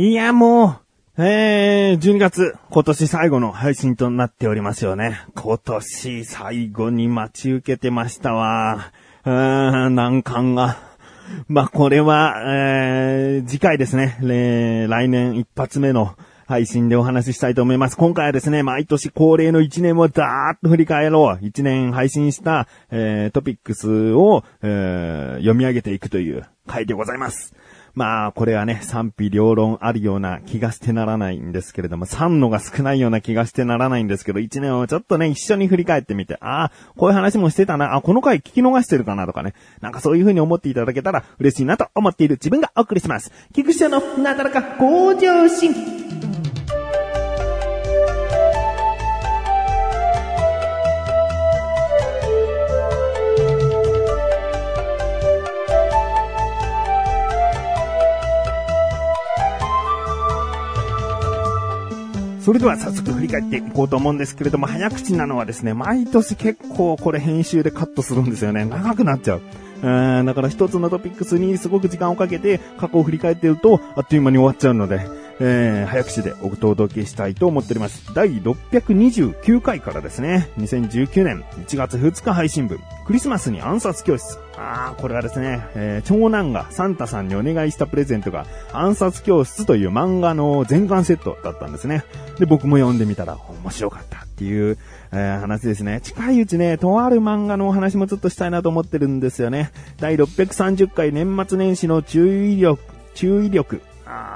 いや、もう、えー、12月、今年最後の配信となっておりますよね。今年最後に待ち受けてましたわ。うーん、難関が。まあ、これは、えー、次回ですね。えー来年一発目の配信でお話ししたいと思います。今回はですね、毎年恒例の1年をダーッと振り返ろう。1年配信した、えートピックスを、えー読み上げていくという回でございます。まあ、これはね、賛否両論あるような気がしてならないんですけれども、3のが少ないような気がしてならないんですけど、1年をちょっとね、一緒に振り返ってみて、ああ、こういう話もしてたな、あ、この回聞き逃してるかなとかね、なんかそういう風に思っていただけたら嬉しいなと思っている自分がお送りします。菊池のなだらか向上心。それでは早速振り返っていこうと思うんですけれども、早口なのはですね、毎年結構これ編集でカットするんですよね。長くなっちゃう。うんだから一つのトピックスにすごく時間をかけて過去を振り返ってると、あっという間に終わっちゃうので、えー、早口でお届けしたいと思っております。第629回からですね、2019年1月2日配信分、クリスマスに暗殺教室。あー、これはですね、えー長男がサンタさんにお願いしたプレゼントが暗殺教室という漫画の全巻セットだったんですね。で、僕も読んでみたら面白かったっていう、えー話ですね。近いうちね、とある漫画のお話もちょっとしたいなと思ってるんですよね。第630回年末年始の注意力、注意力。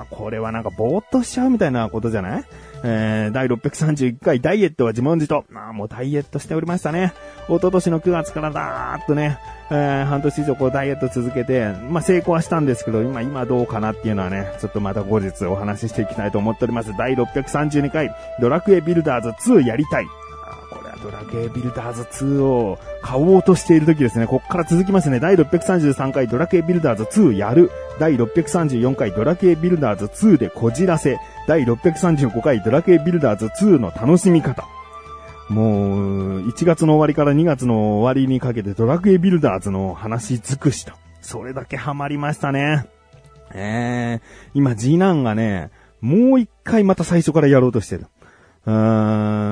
あー、これはなんかぼーっとしちゃうみたいなことじゃない？えー、第631回ダイエットは自問自答。まあもうダイエットしておりましたね。一昨年の9月からだーっとね、えー、半年以上こうダイエット続けて、まあ、成功はしたんですけど、今、今どうかなっていうのはね、ちょっとまた後日お話ししていきたいと思っております。第632回、ドラクエビルダーズ2やりたい。ドラクエビルダーズ2を買おうとしている時ですね。こっから続きますね。第633回ドラクエビルダーズ2やる。第634回ドラクエビルダーズ2でこじらせ。第635回ドラクエビルダーズ2の楽しみ方。もう、1月の終わりから2月の終わりにかけてドラクエビルダーズの話尽くした。それだけハマりましたね。えー、今次男がね、もう一回また最初からやろうとしてる。うー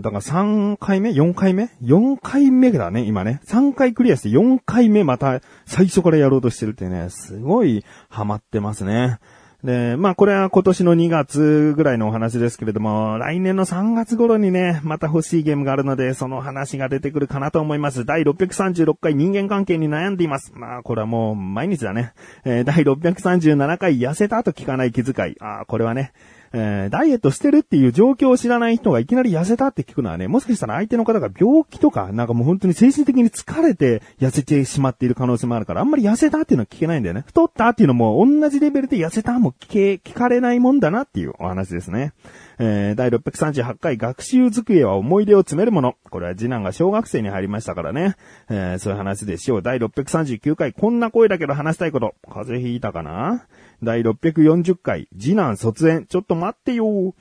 だから3回目 ?4 回目 ?4 回目だね、今ね。3回クリアして4回目また最初からやろうとしてるってね、すごいハマってますね。で、まあこれは今年の2月ぐらいのお話ですけれども、来年の3月頃にね、また欲しいゲームがあるので、その話が出てくるかなと思います。第636回人間関係に悩んでいます。まあこれはもう毎日だね。えー第637回痩せた後聞かない気遣い。ああ、これはね、えーダイエットしてるっていう状況を知らない人がいきなり痩せたって聞くのはね、もしかしたら相手の方が病気とか、なんかもう本当に精神的に疲れて痩せてしまっている可能性もあるから、あんまり痩せたっていうのは聞けないんだよね。太ったっていうのも同じレベルで痩せたも聞け、聞かれないもんだなっていうお話ですね。えー第638回学習机は思い出を詰めるもの。これは次男が小学生に入りましたからね。えーそういう話でしょう。第639回こんな声だけど話したいこと。風邪ひいたかな？第640回、次男卒園。ちょっと待ってよ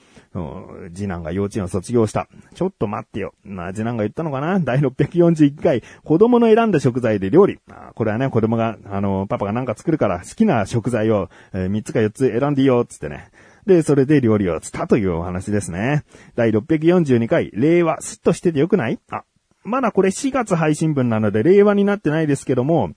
次男が幼稚園を卒業した。ちょっと待ってよ。まあ、次男が言ったのかな？第641回、子供の選んだ食材で料理。あこれはね、子供が、あの、パパがなんか作るから好きな食材を、え3つか4つ選んでいいよ、つってね。で、それで料理をつったというお話ですね。第642回、令和、スッとしててよくない？あ、まだこれ4月配信分なので、令和になってないですけども、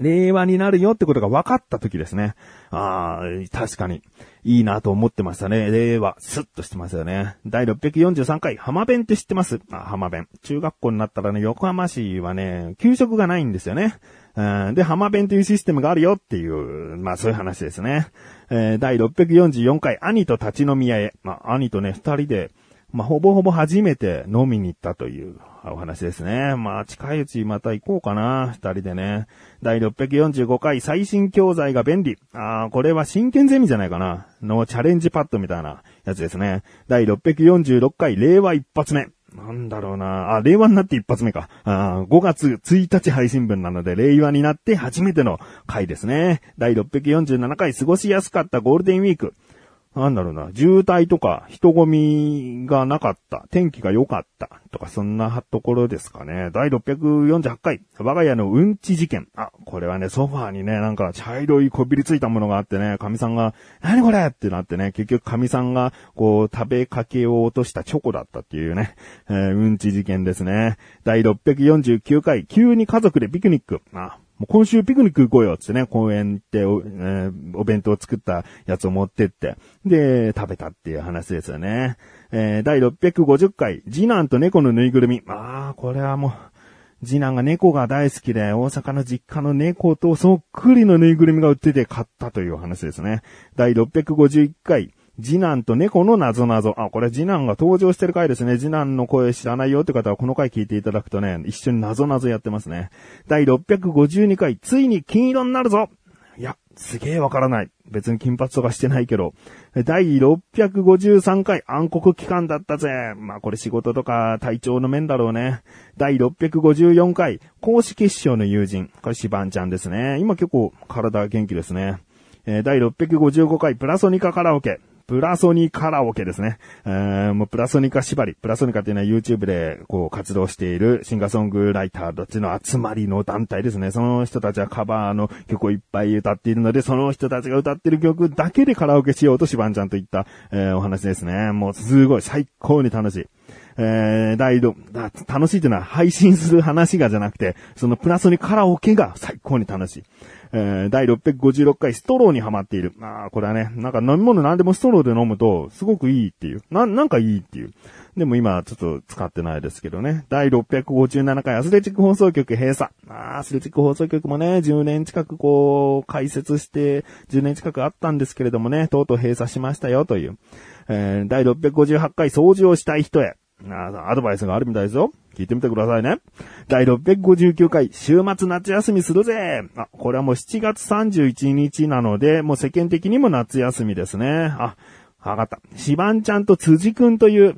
令和になるよってことが分かった時ですね。ああ、確かに。いいなと思ってましたね。令和、スッとしてますよね。第643回、浜弁って知ってます？あ、浜弁。中学校になったらね、横浜市はね、給食がないんですよね。うんで、浜弁というシステムがあるよっていう、まあそういう話ですね。えー第644回、兄と立ち飲み屋へ。まあ、兄とね、二人で、まあ、ほぼほぼ初めて飲みに行ったというお話ですね。まあ、近いうちまた行こうかな、二人でね。第645回、最新教材が便利。ああ、これは真剣ゼミじゃないかな。のチャレンジパッドみたいなやつですね。第646回、令和一発目。なんだろうな。あ、令和になって一発目か。あ5月1日配信分なので、令和になって初めての回ですね。第647回、過ごしやすかったゴールデンウィーク。なんだろうな、渋滞とか人混みがなかった、天気が良かったとか、そんなところですかね。第648回、我が家のうんち事件。あ、これはね、ソファーにね、なんか茶色いこびりついたものがあってね、神さんが、何これ？ってなってね、結局神さんが、こう、食べかけを落としたチョコだったっていうね、えー、うんち事件ですね。第649回、急に家族でピクニック。あ、もう今週ピクニック行こうよってね、公園ってお、えー、お弁当を作ったやつを持ってって、で、食べたっていう話ですよね。えー、第650回、次男と猫のぬいぐるみ。ああ、これはもう、次男が猫が大好きで、大阪の実家の猫とそっくりのぬいぐるみが売ってて買ったという話ですね。第651回、次男と猫の謎謎。あ、これ次男が登場してる回ですね。次男の声知らないよって方はこの回聞いていただくとね、一緒に謎謎やってますね。第652回、ついに金色になるぞいや、すげえわからない。別に金髪とかしてないけど。第653回暗黒期間だったぜ。まあこれ仕事とか体調の面だろうね。第654回公式決勝の友人。これシバンちゃんですね。今結構体元気ですねえ。第655回プラソニカカラオケ。プラソニカラオケですね。えー、もうプラソニカ縛り。プラソニカっていうのは YouTube でこう活動しているシンガーソングライターどっちの集まりの団体ですね。その人たちはカバーの曲をいっぱい歌っているので、その人たちが歌ってる曲だけでカラオケしようとシバンちゃんといった、えー、お話ですね。もうすごい最高に楽しい。えー、第度、楽しいというのは配信する話がじゃなくて、そのプラソニカラオケが最高に楽しい。えー、第656回ストローにはまっている。ああ、これはね、なんか飲み物何でもストローで飲むと、すごくいいっていう。な、なんかいいっていう。でも今、ちょっと使ってないですけどね。第657回アスレチック放送局閉鎖。あアスレチック放送局もね、10年近くこう、開設して、10年近くあったんですけれどもね、とうとう閉鎖しましたよという。えー、第658回掃除をしたい人へ。あアドバイスがあるみたいですよ。聞いてみてくださいね。第659回、週末夏休みするぜあ、これはもう7月31日なので、もう世間的にも夏休みですね。あ、わかった。シバンちゃんと辻くんという、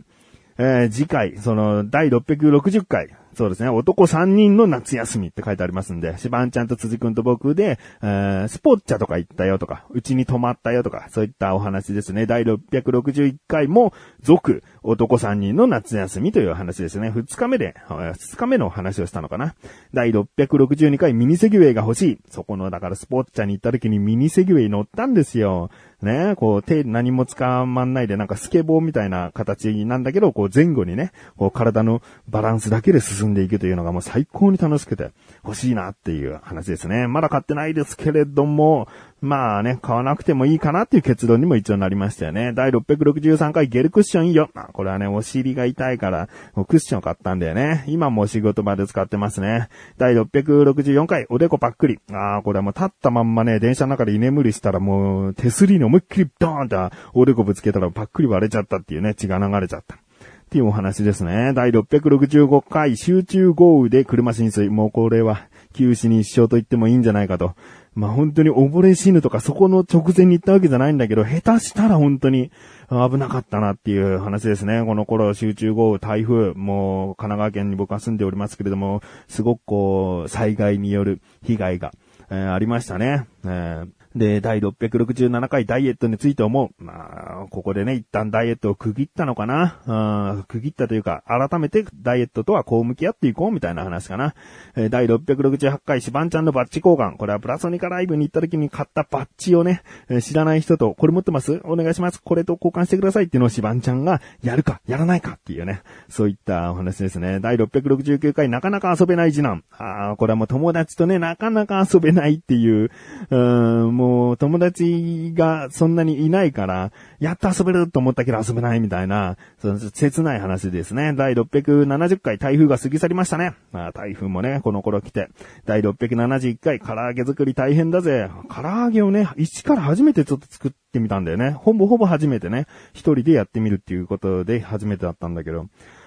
えー、次回、その、第660回、そうですね。男3人の夏休みって書いてありますんで、シバンちゃんと辻くんと僕で、えー、スポッチャとか行ったよとか、うちに泊まったよとか、そういったお話ですね。第661回も、続、男3人の夏休みという話ですね。2日目で、2日目の話をしたのかな。第662回ミニセギュウェイが欲しい。そこの、だからスポッチャに行った時にミニセギュウェイ乗ったんですよ。ね、こう手何も使わんないでなんかスケボーみたいな形なんだけど、こう前後にね、こう体のバランスだけで進んでいくというのがもう最高に楽しくて欲しいなっていう話ですね。まだ買ってないですけれども、まあね、買わなくてもいいかなっていう結論にも一応なりましたよね。第663回ゲルクッションいいよ。あ、これはね、お尻が痛いから、クッション買ったんだよね。今も仕事場で使ってますね。第664回おでこパックリ。ああ、これはもう立ったまんまね、電車の中で居眠りしたらもう手すりに思いっきりドーンとおでこぶつけたらパックリ割れちゃったっていうね、血が流れちゃった。っていうお話ですね。第665回集中豪雨で車浸水。もうこれは、急死に一生と言ってもいいんじゃないかと。まあ本当に溺れ死ぬとかそこの直前に行ったわけじゃないんだけど、下手したら本当に危なかったなっていう話ですね。この頃集中豪雨、台風、もう神奈川県に僕は住んでおりますけれども、すごくこう、災害による被害が、えー、ありましたね。えーで、第667回ダイエットについて思う。まあ、ここでね、一旦ダイエットを区切ったのかな。区切ったというか、改めてダイエットとはこう向き合っていこうみたいな話かな。えー、第668回シバンちゃんのバッジ交換。これはプラソニカライブに行った時に買ったバッジをね、えー、知らない人と、これ持ってます？お願いします。これと交換してくださいっていうのをシバンちゃんがやるか、やらないかっていうね。そういったお話ですね。第669回なかなか遊べない次男。ああ、これはもう友達とね、なかなか遊べないっていう、うん、もう友達がそんなにいないから、やっと遊べると思ったけど遊べないみたいな、その切ない話ですね。第670回台風が過ぎ去りましたね。まあ台風もね、この頃来て。第671回唐揚げ作り大変だぜ。唐揚げをね、一から初めてちょっと作ってみたんだよね。ほぼほぼ初めてね、一人でやってみるっていうことで初めてだったんだけど。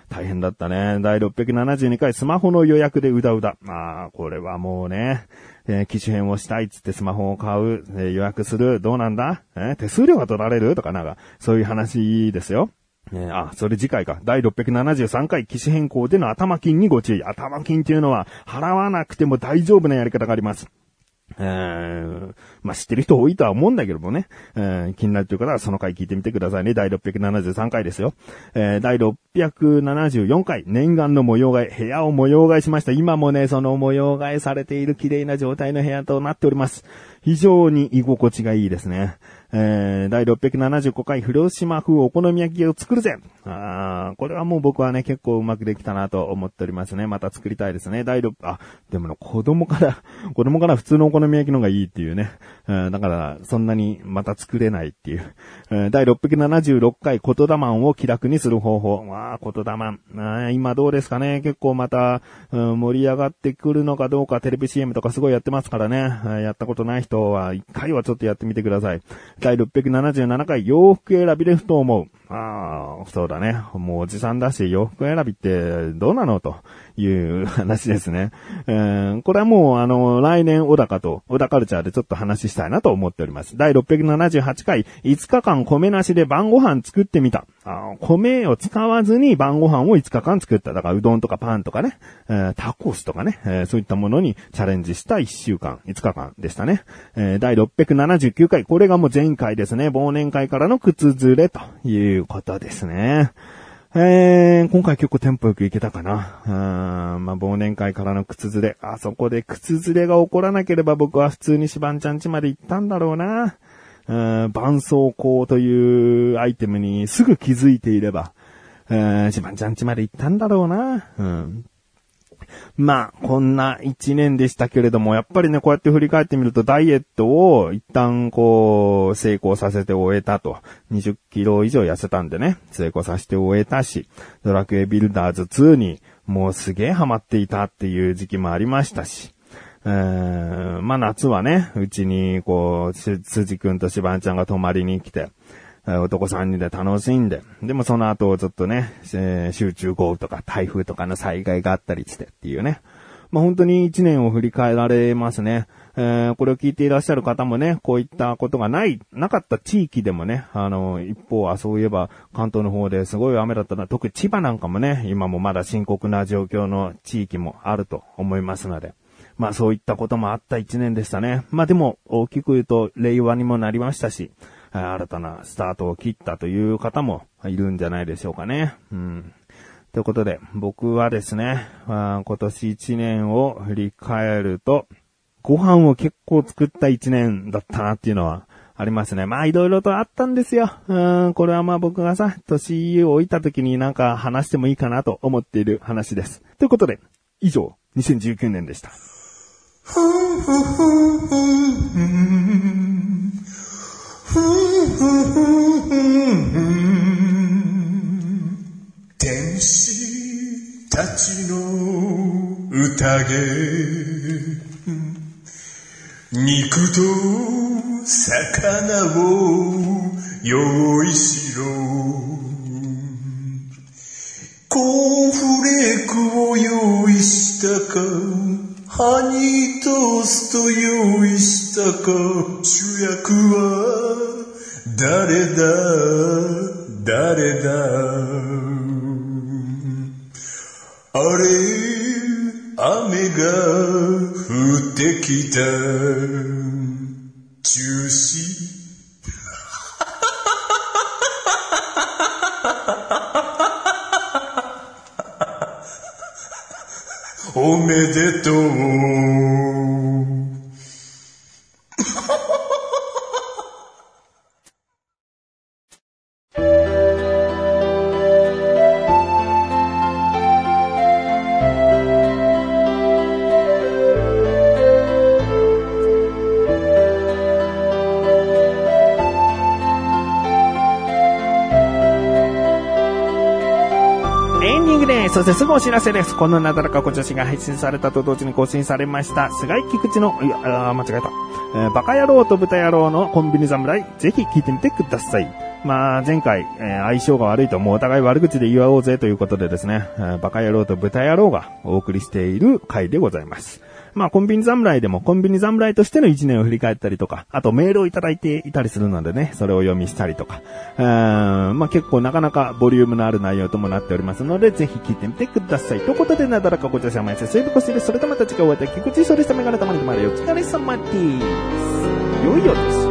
大変だったね。第672回スマホの予約でうだうだ。まあ、これはもうね、えー、機種変をしたいっつってスマホを買う、えー、予約する、どうなんだ？えー、手数料が取られる？とかなんか、そういう話ですよ。え、あ、それ次回か。第673回機種変更での頭金にご注意。頭金っていうのは払わなくても大丈夫なやり方があります。えー、まあ、知ってる人多いとは思うんだけどもね、えー、気になるという方はその回聞いてみてくださいね。第673回ですよ。えー、第674回、念願の模様替え、部屋を模様替えしました。今もね、その模様替えされている綺麗な状態の部屋となっております。非常に居心地がいいですね。えー、第675回広島風お好み焼きを作るぜあこれはもう僕はね、結構うまくできたなと思っておりますね。また作りたいですね。第6、あ、でもね、子供から、子供から普通のお好み焼きの方がいいっていうね。えー、だから、そんなにまた作れないっていう。えー、第676回言霊を気楽にする方法。わあ、言霊。今どうですかね結構また、うん、盛り上がってくるのかどうかテレビ CM とかすごいやってますからね。やったことない人は一回はちょっとやってみてください。第677回洋服選びでふと思う。ああ、そうだね。もうおじさんだし洋服選びってどうなのと。いう話ですね。えー、これはもうあの、来年小高と小高カルチャーでちょっと話したいなと思っております。第678回、5日間米なしで晩ご飯作ってみた。あ米を使わずに晩ご飯を5日間作った。だからうどんとかパンとかね、えー、タコスとかね、えー、そういったものにチャレンジした1週間、5日間でしたね。えー、第679回、これがもう前回ですね。忘年会からの靴ずれといういうことですね。えー、今回結構テンポよく行けたかな。うん、まあ、忘年会からの靴ずれ。あそこで靴ずれが起こらなければ僕は普通にシバンちゃん家まで行ったんだろうな。うん、絆創膏というアイテムにすぐ気づいていれば、うん、シバンちゃん家まで行ったんだろうな。うん、まあ、こんな一年でしたけれども、やっぱりね、こうやって振り返ってみると、ダイエットを一旦こう、成功させて終えたと。20キロ以上痩せたんでね、成功させて終えたし、ドラクエビルダーズ2にもうすげえハマっていたっていう時期もありましたし、えー、まあ夏はね、うちにこう、辻くんとしばんちゃんが泊まりに来て、男3人で楽しんで、でもその後ちょっとね、えー、集中豪雨とか台風とかの災害があったりしてっていうね。まあ、本当に1年を振り返られますね。えー、これを聞いていらっしゃる方もね、こういったことがない、なかった地域でもね、あの、一方はそういえば関東の方ですごい雨だったな、特に千葉なんかもね、今もまだ深刻な状況の地域もあると思いますので。まあそういったこともあった1年でしたね。まあでも大きく言うと令和にもなりましたし、新たなスタートを切ったという方もいるんじゃないでしょうかね。うん。ということで、僕はですね、今年1年を振り返ると、ご飯を結構作った1年だったなっていうのはありますね。まあいろいろとあったんですよ。うん、これはまあ僕がさ、年を置いた時になんか話してもいいかなと思っている話です。ということで、以上、2019年でした。天使たちの宴肉と魚を用意しろコーンフレークを用意したかハニートースト用意したか。主役は誰だ？誰だ？あれ雨が降ってきた。中止。おそしてすぐお知らせです。このなだらかご女子が配信されたと同時に更新されました、菅井菊池の、いや、間違えた。えー、バカ野郎と豚野郎のコンビニ侍、ぜひ聞いてみてください。まあ、前回、えー、相性が悪いともうお互い悪口で言おうぜということでですね、えー、バカ野郎と豚野郎がお送りしている回でございます。まあコンビニ侍でもコンビニ侍としての1年を振り返ったりとか、あとメールをいただいていたりするのでね、それを読みしたりとか、うーんまあ結構なかなかボリュームのある内容ともなっておりますので、ぜひ聞いてみてください。ということで、なだらかごちゃさまやせ、そういうこしてる、それとまた次回お会いでき、菊池処理したメガネたまにとまるよ、お疲れ様です。よいよです。